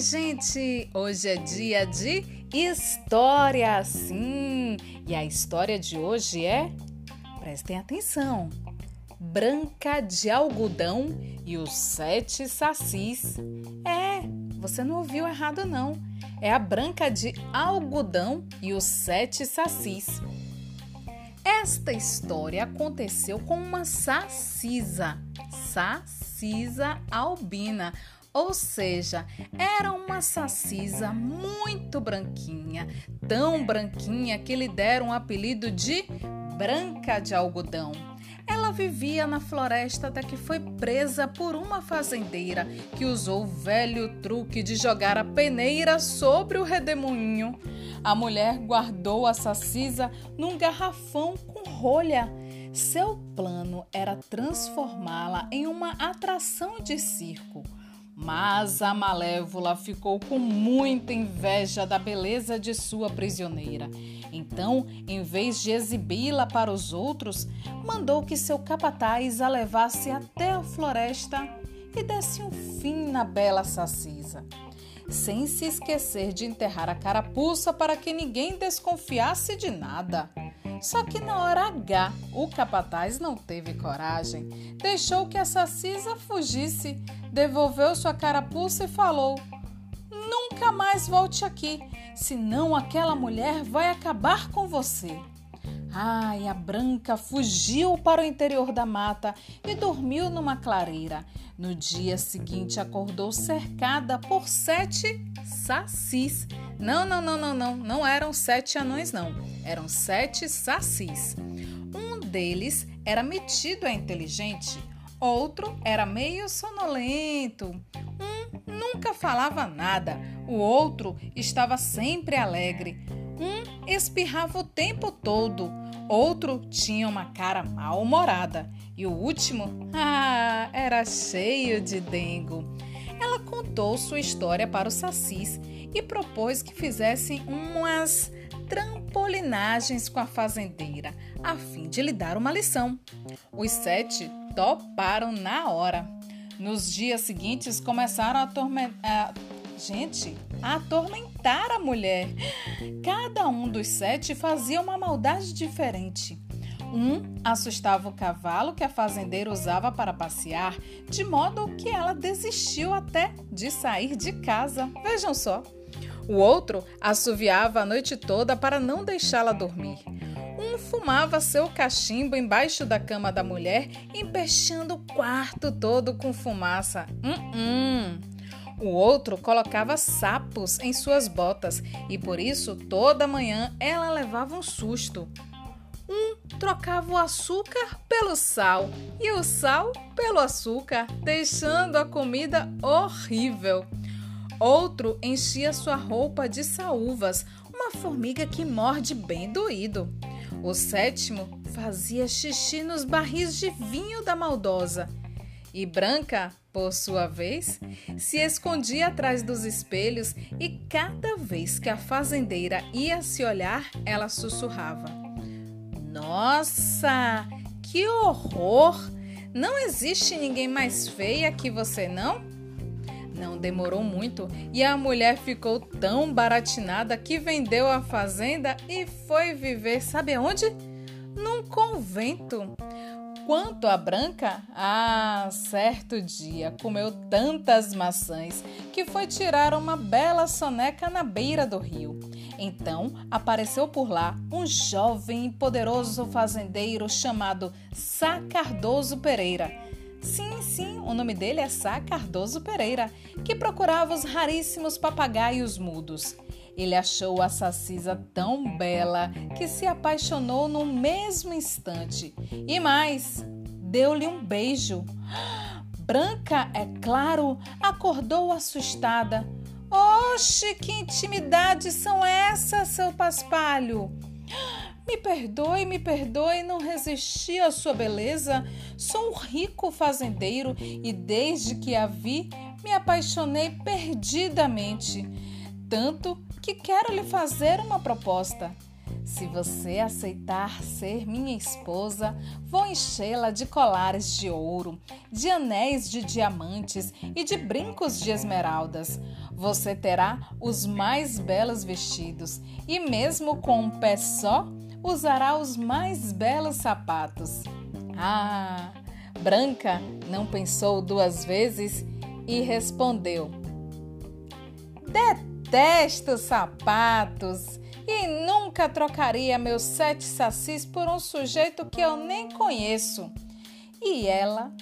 Oi, gente! Hoje é dia de história, sim! E a história de hoje é. Prestem atenção! Branca de Algodão e os Sete Sacis. É, você não ouviu errado, não. É a Branca de Algodão e os Sete Sacis. Esta história aconteceu com uma sacisa, sacisa albina, ou seja, era uma sacisa muito branquinha, tão branquinha que lhe deram o apelido de Branca de Algodão. Ela vivia na floresta até que foi presa por uma fazendeira que usou o velho truque de jogar a peneira sobre o redemoinho. A mulher guardou a sacisa num garrafão com rolha. Seu plano era transformá-la em uma atração de circo. Mas a malévola ficou com muita inveja da beleza de sua prisioneira. Então, em vez de exibi-la para os outros, mandou que seu capataz a levasse até a floresta e desse um fim na bela sacisa. Sem se esquecer de enterrar a carapuça para que ninguém desconfiasse de nada. Só que na hora H, o capataz não teve coragem. Deixou que a sacisa fugisse, devolveu sua carapuça e falou: Nunca mais volte aqui, senão aquela mulher vai acabar com você. Ai, a Branca fugiu para o interior da mata e dormiu numa clareira. No dia seguinte, acordou cercada por sete sacis. Não, não, não, não, não, não eram sete anões, não. Eram sete sacis. Um deles era metido a inteligente, outro era meio sonolento, um nunca falava nada, o outro estava sempre alegre. Um espirrava o tempo todo, outro tinha uma cara mal-humorada e o último, ah, era cheio de dengo. Ela contou sua história para os sacis e propôs que fizessem umas trampolinagens com a fazendeira, a fim de lhe dar uma lição. Os sete toparam na hora. Nos dias seguintes começaram a atormentar. Gente, a atormentar a mulher. Cada um dos sete fazia uma maldade diferente. Um assustava o cavalo que a fazendeira usava para passear, de modo que ela desistiu até de sair de casa. Vejam só. O outro assoviava a noite toda para não deixá-la dormir. Um fumava seu cachimbo embaixo da cama da mulher, empechando o quarto todo com fumaça. Hum, hum. O outro colocava sapos em suas botas e por isso toda manhã ela levava um susto. Um trocava o açúcar pelo sal e o sal pelo açúcar, deixando a comida horrível. Outro enchia sua roupa de saúvas, uma formiga que morde bem doído. O sétimo fazia xixi nos barris de vinho da maldosa. E Branca por sua vez, se escondia atrás dos espelhos e cada vez que a fazendeira ia se olhar, ela sussurrava: Nossa, que horror! Não existe ninguém mais feia que você, não? Não demorou muito e a mulher ficou tão baratinada que vendeu a fazenda e foi viver, sabe onde? Num convento. Quanto à Branca, ah, certo dia comeu tantas maçãs que foi tirar uma bela soneca na beira do rio. Então apareceu por lá um jovem e poderoso fazendeiro chamado Sá Cardoso Pereira. Sim, sim, o nome dele é Sá Cardoso Pereira, que procurava os raríssimos papagaios mudos. Ele achou a Sacisa tão bela que se apaixonou no mesmo instante. E mais, deu-lhe um beijo. Branca, é claro, acordou assustada. Oxe, que intimidades são essas, seu paspalho? Me perdoe, me perdoe, não resisti à sua beleza. Sou um rico fazendeiro e desde que a vi, me apaixonei perdidamente. Tanto que quero lhe fazer uma proposta. Se você aceitar ser minha esposa, vou enchê-la de colares de ouro, de anéis de diamantes e de brincos de esmeraldas. Você terá os mais belos vestidos e, mesmo com um pé só, usará os mais belos sapatos. Ah! Branca não pensou duas vezes e respondeu: Detesto sapatos e nunca trocaria meus sete sacis por um sujeito que eu nem conheço. E ela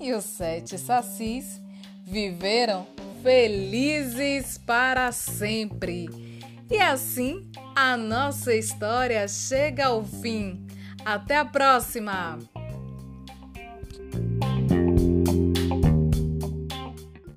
e os sete sacis viveram felizes para sempre. E assim a nossa história chega ao fim. Até a próxima!